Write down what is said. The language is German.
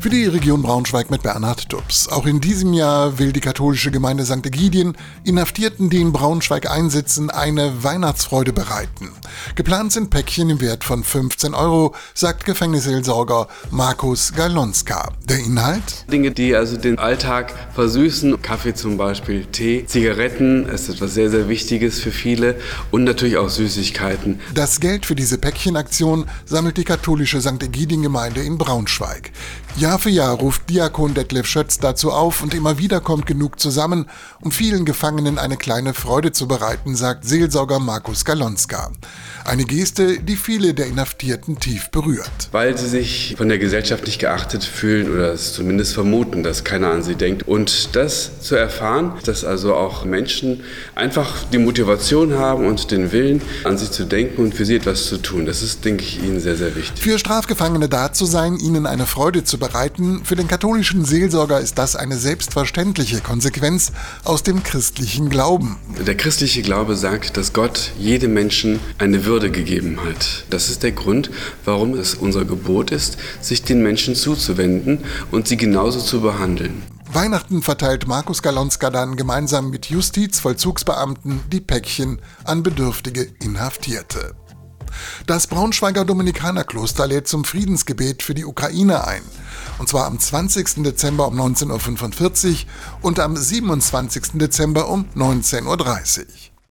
Für die Region Braunschweig mit Bernhard Dubs. Auch in diesem Jahr will die katholische Gemeinde St. Egidien Inhaftierten, die in Braunschweig einsitzen, eine Weihnachtsfreude bereiten. Geplant sind Päckchen im Wert von 15 Euro, sagt Gefängnisseelsorger Markus Galonska. Der Inhalt? Dinge, die also den Alltag versüßen. Kaffee zum Beispiel, Tee, Zigaretten ist etwas sehr, sehr Wichtiges für viele und natürlich auch Süßigkeiten. Das Geld für diese Päckchenaktion sammelt die katholische St. Egidien-Gemeinde in Braunschweig. Jahr für Jahr ruft Diakon Detlef Schötz dazu auf und immer wieder kommt genug zusammen, um vielen Gefangenen eine kleine Freude zu bereiten, sagt Seelsorger Markus Galonska. Eine Geste, die viele der Inhaftierten tief berührt. Weil sie sich von der Gesellschaft nicht geachtet fühlen oder es zumindest vermuten, dass keiner an sie denkt. Und das zu erfahren, dass also auch Menschen einfach die Motivation haben und den Willen, an sie zu denken und für sie etwas zu tun, das ist, denke ich, ihnen sehr, sehr wichtig. Für Strafgefangene da zu sein, ihnen eine Freude zu bereiten, für den katholischen Seelsorger ist das eine selbstverständliche Konsequenz aus dem christlichen Glauben. Der christliche Glaube sagt, dass Gott jedem Menschen eine Würde gegeben hat. Das ist der Grund, warum es unser Gebot ist, sich den Menschen zuzuwenden und sie genauso zu behandeln. Weihnachten verteilt Markus Galonska dann gemeinsam mit Justizvollzugsbeamten die Päckchen an bedürftige Inhaftierte. Das Braunschweiger Dominikanerkloster lädt zum Friedensgebet für die Ukraine ein. Und zwar am 20. Dezember um 19.45 Uhr und am 27. Dezember um 19.30 Uhr.